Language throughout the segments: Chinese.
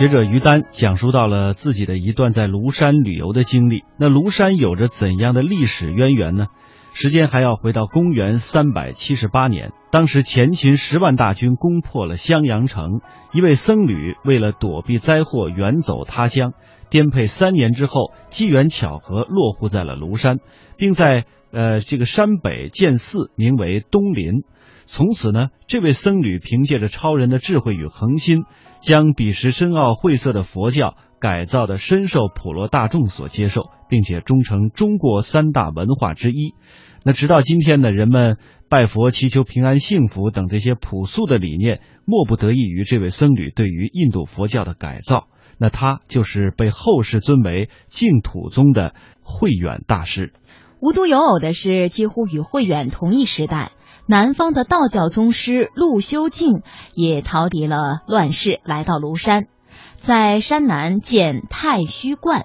学者于丹讲述到了自己的一段在庐山旅游的经历。那庐山有着怎样的历史渊源呢？时间还要回到公元三百七十八年，当时前秦十万大军攻破了襄阳城，一位僧侣为了躲避灾祸远走他乡，颠沛三年之后，机缘巧合落户在了庐山，并在呃这个山北建寺，名为东林。从此呢，这位僧侣凭借着超人的智慧与恒心。将彼时深奥晦涩的佛教改造的深受普罗大众所接受，并且终成中国三大文化之一。那直到今天呢，人们拜佛祈求平安幸福等这些朴素的理念，莫不得益于这位僧侣对于印度佛教的改造。那他就是被后世尊为净土宗的慧远大师。无独有偶的是，几乎与慧远同一时代。南方的道教宗师陆修静也逃离了乱世，来到庐山，在山南建太虚观。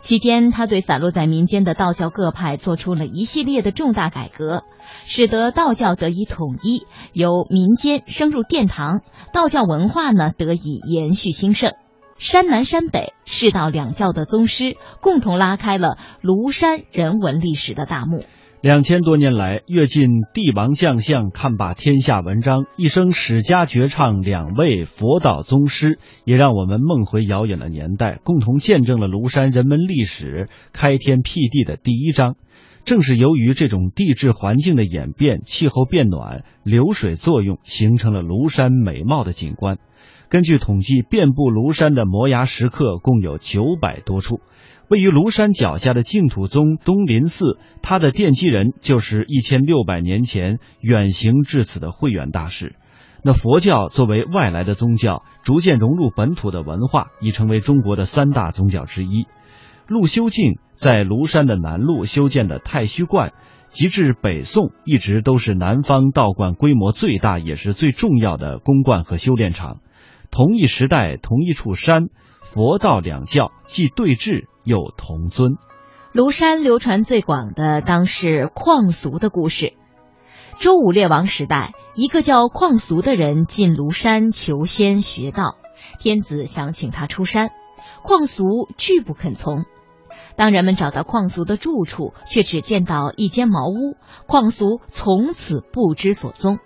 期间，他对散落在民间的道教各派做出了一系列的重大改革，使得道教得以统一，由民间升入殿堂，道教文化呢得以延续兴盛。山南山北世道两教的宗师共同拉开了庐山人文历史的大幕。两千多年来，阅尽帝王将相，看罢天下文章，一生史家绝唱两位佛道宗师，也让我们梦回遥远的年代，共同见证了庐山人文历史开天辟地的第一章。正是由于这种地质环境的演变，气候变暖，流水作用，形成了庐山美貌的景观。根据统计，遍布庐山的摩崖石刻共有九百多处。位于庐山脚下的净土宗东林寺，它的奠基人就是一千六百年前远行至此的慧远大师。那佛教作为外来的宗教，逐渐融入本土的文化，已成为中国的三大宗教之一。陆修静在庐山的南麓修建的太虚观，及至北宋，一直都是南方道观规模最大也是最重要的宫观和修炼场。同一时代，同一处山，佛道两教既对峙。又同尊，庐山流传最广的当是旷俗的故事。周武烈王时代，一个叫旷俗的人进庐山求仙学道，天子想请他出山，旷俗拒不肯从。当人们找到旷俗的住处，却只见到一间茅屋，旷俗从此不知所踪。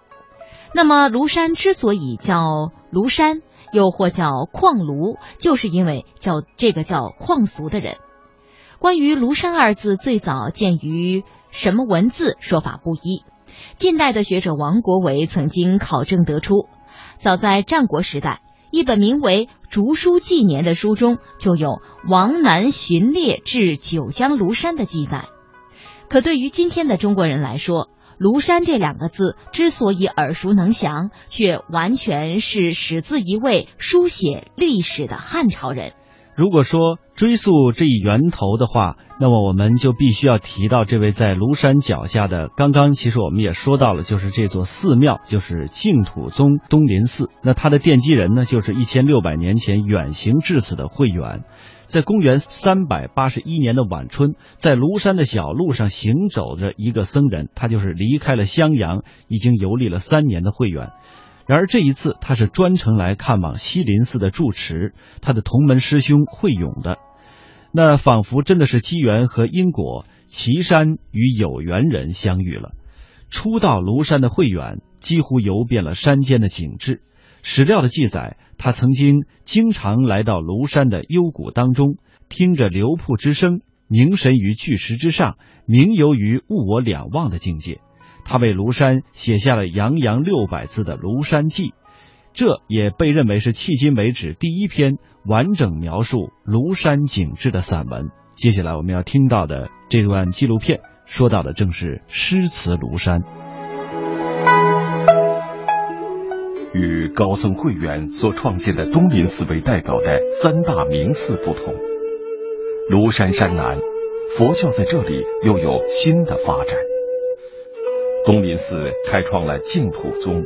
那么，庐山之所以叫庐山。又或叫矿庐，就是因为叫这个叫矿俗的人。关于庐山二字最早见于什么文字，说法不一。近代的学者王国维曾经考证得出，早在战国时代，一本名为《竹书纪年》的书中就有王南巡猎至九江庐山的记载。可对于今天的中国人来说，庐山这两个字之所以耳熟能详，却完全是始自一位书写历史的汉朝人。如果说追溯这一源头的话，那么我们就必须要提到这位在庐山脚下的。刚刚其实我们也说到了，就是这座寺庙，就是净土宗东林寺。那它的奠基人呢，就是一千六百年前远行至此的慧远。在公元三百八十一年的晚春，在庐山的小路上行走着一个僧人，他就是离开了襄阳，已经游历了三年的慧远。然而这一次，他是专程来看望西林寺的住持，他的同门师兄慧勇的。那仿佛真的是机缘和因果，岐山与有缘人相遇了。初到庐山的慧远，几乎游遍了山间的景致。史料的记载，他曾经经常来到庐山的幽谷当中，听着流瀑之声，凝神于巨石之上，凝游于物我两忘的境界。他为庐山写下了洋洋六百字的《庐山记》，这也被认为是迄今为止第一篇完整描述庐山景致的散文。接下来我们要听到的这段纪录片，说到的正是诗词庐山。与高僧慧远所创建的东林寺为代表的三大明寺不同，庐山山南，佛教在这里又有新的发展。东林寺开创了净土宗，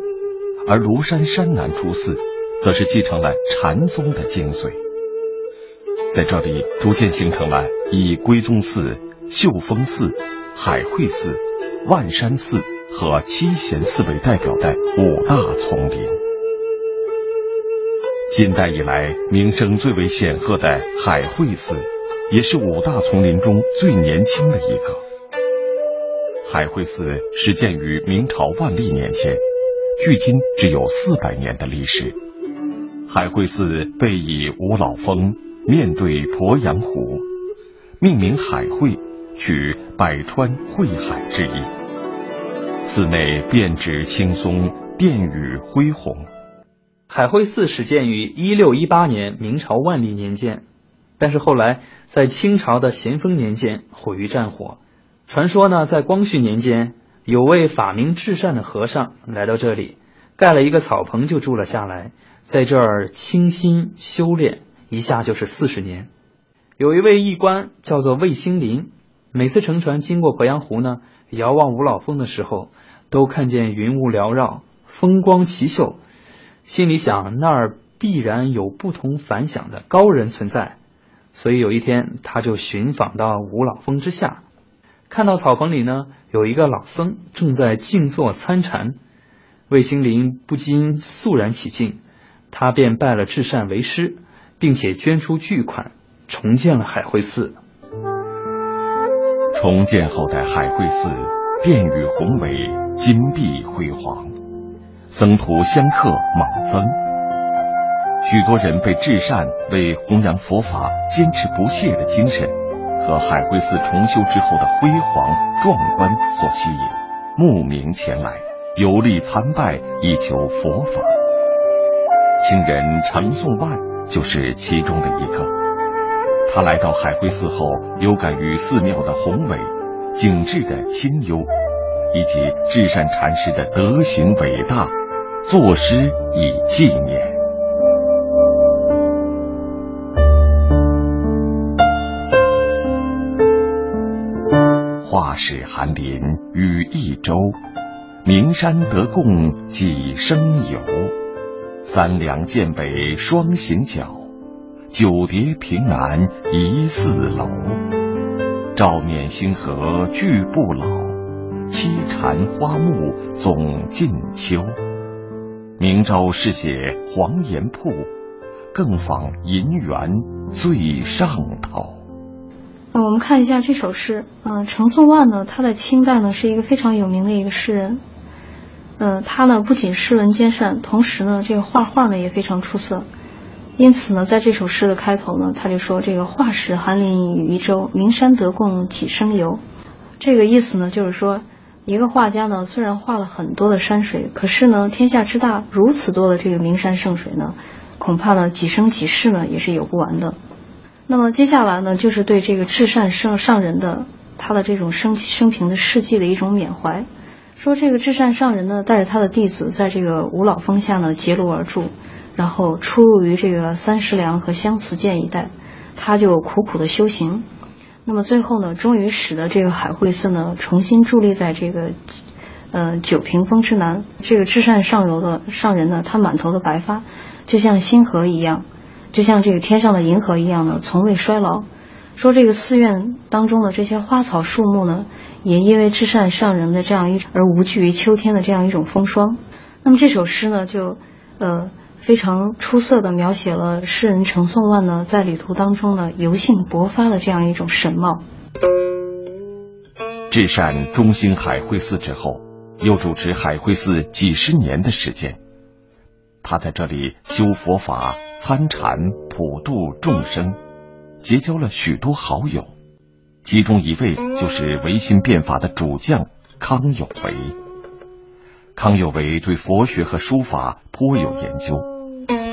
而庐山山南出寺，则是继承了禅宗的精髓。在这里逐渐形成了以归宗寺、秀峰寺、海会寺、万山寺和七贤寺为代表的五大丛林。近代以来名声最为显赫的海会寺，也是五大丛林中最年轻的一个。海会寺始建于明朝万历年间，距今只有四百年的历史。海会寺背倚五老峰，面对鄱阳湖，命名海会，取百川汇海之意。寺内遍植青松，殿宇恢宏。海会寺始建于一六一八年，明朝万历年间，但是后来在清朝的咸丰年间毁于战火。传说呢，在光绪年间，有位法名至善的和尚来到这里，盖了一个草棚就住了下来，在这儿清心修炼，一下就是四十年。有一位义官叫做魏兴林，每次乘船经过鄱阳湖呢，遥望五老峰的时候，都看见云雾缭绕，风光奇秀，心里想那儿必然有不同凡响的高人存在，所以有一天他就寻访到五老峰之下。看到草棚里呢，有一个老僧正在静坐参禅，魏星林不禁肃然起敬，他便拜了至善为师，并且捐出巨款，重建了海会寺。重建后的海会寺，殿宇宏伟，金碧辉煌，僧徒香客猛增，许多人被至善为弘扬佛法、坚持不懈的精神。和海会寺重修之后的辉煌壮观所吸引，慕名前来游历参拜，以求佛法。清人程颂万就是其中的一个。他来到海会寺后，有感于寺庙的宏伟、景致的清幽，以及至善禅师的德行伟大，作诗以纪念。是寒林与一舟，名山得共几生游。三梁剑北双行脚，九叠平南疑似楼。照面星河俱不老，栖禅花木总尽秋。明朝试写黄岩铺，更访银元最上头。那我们看一下这首诗，嗯，程颂万呢，他在清代呢是一个非常有名的一个诗人，嗯，他呢不仅诗文兼善，同时呢这个画画呢也非常出色，因此呢在这首诗的开头呢，他就说这个画使寒林与一舟，名山得共几生游，这个意思呢就是说，一个画家呢虽然画了很多的山水，可是呢天下之大，如此多的这个名山胜水呢，恐怕呢几生几世呢也是有不完的。那么接下来呢，就是对这个至善圣上人的他的这种生生平的事迹的一种缅怀。说这个至善上人呢，带着他的弟子在这个五老峰下呢结庐而住，然后出入于这个三十梁和相慈涧一带，他就苦苦的修行。那么最后呢，终于使得这个海会寺呢重新伫立在这个呃九屏峰之南。这个至善上柔的上人呢，他满头的白发，就像星河一样。就像这个天上的银河一样呢，从未衰老。说这个寺院当中的这些花草树木呢，也因为至善上人的这样一而无惧于秋天的这样一种风霜。那么这首诗呢，就呃非常出色的描写了诗人程颂万呢在旅途当中呢游性勃发的这样一种神貌。至善中兴海会寺之后，又主持海会寺几十年的时间。他在这里修佛法。参禅普度众生，结交了许多好友，其中一位就是维新变法的主将康有为。康有为对佛学和书法颇有研究，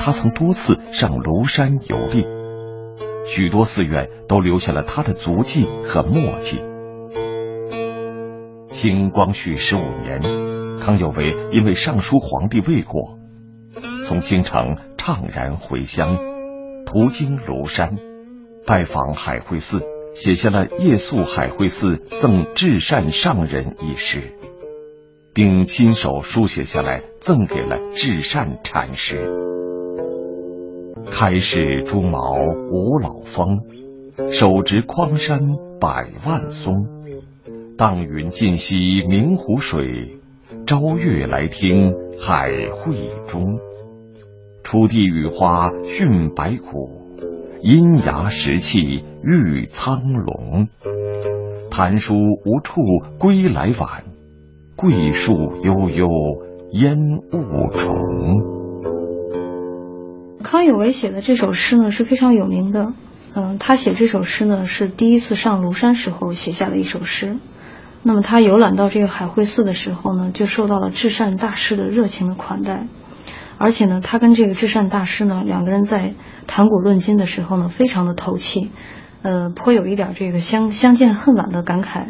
他曾多次上庐山游历，许多寺院都留下了他的足迹和墨迹。清光绪十五年，康有为因为上书皇帝未果。从京城怅然回乡，途经庐山，拜访海会寺，写下了夜宿海会寺赠至善上人一诗，并亲手书写下来赠给了至善禅师。开市朱毛五老峰，手执匡山百万松。荡云尽兮明湖水，朝月来听海会中。出地雨花逊白骨，阴崖石砌玉苍龙。谈书无处归来晚，桂树悠悠烟雾重。康有为写的这首诗呢是非常有名的，嗯，他写这首诗呢是第一次上庐山时候写下的一首诗。那么他游览到这个海会寺的时候呢，就受到了智善大师的热情的款待，而且呢，他跟这个智善大师呢两个人在谈古论今的时候呢，非常的投契，呃，颇有一点这个相相见恨晚的感慨。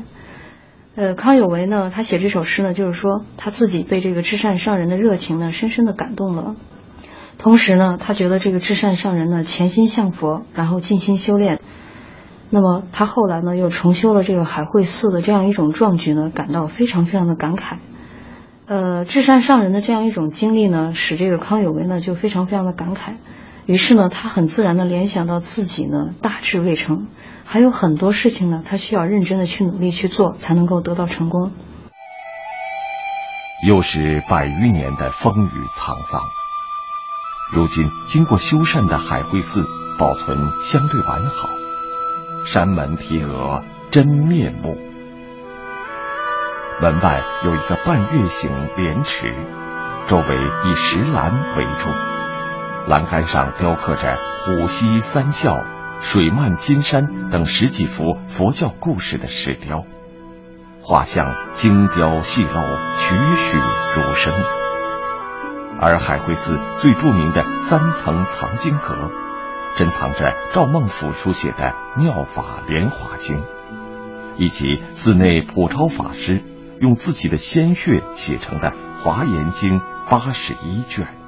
呃，康有为呢，他写这首诗呢，就是说他自己被这个至善上人的热情呢深深的感动了，同时呢，他觉得这个至善上人呢潜心向佛，然后静心修炼。那么他后来呢，又重修了这个海会寺的这样一种壮举呢，感到非常非常的感慨。呃，至善上人的这样一种经历呢，使这个康有为呢就非常非常的感慨。于是呢，他很自然的联想到自己呢大志未成，还有很多事情呢，他需要认真的去努力去做，才能够得到成功。又是百余年的风雨沧桑，如今经过修缮的海会寺保存相对完好。山门贴额真面目，门外有一个半月形莲池，周围以石栏围住，栏杆上雕刻着虎溪三笑、水漫金山等十几幅佛教故事的石雕，画像精雕细镂，栩栩如生。而海会寺最著名的三层藏经阁。珍藏着赵孟俯书写的《妙法莲华经》，以及寺内普超法师用自己的鲜血写成的《华严经》八十一卷。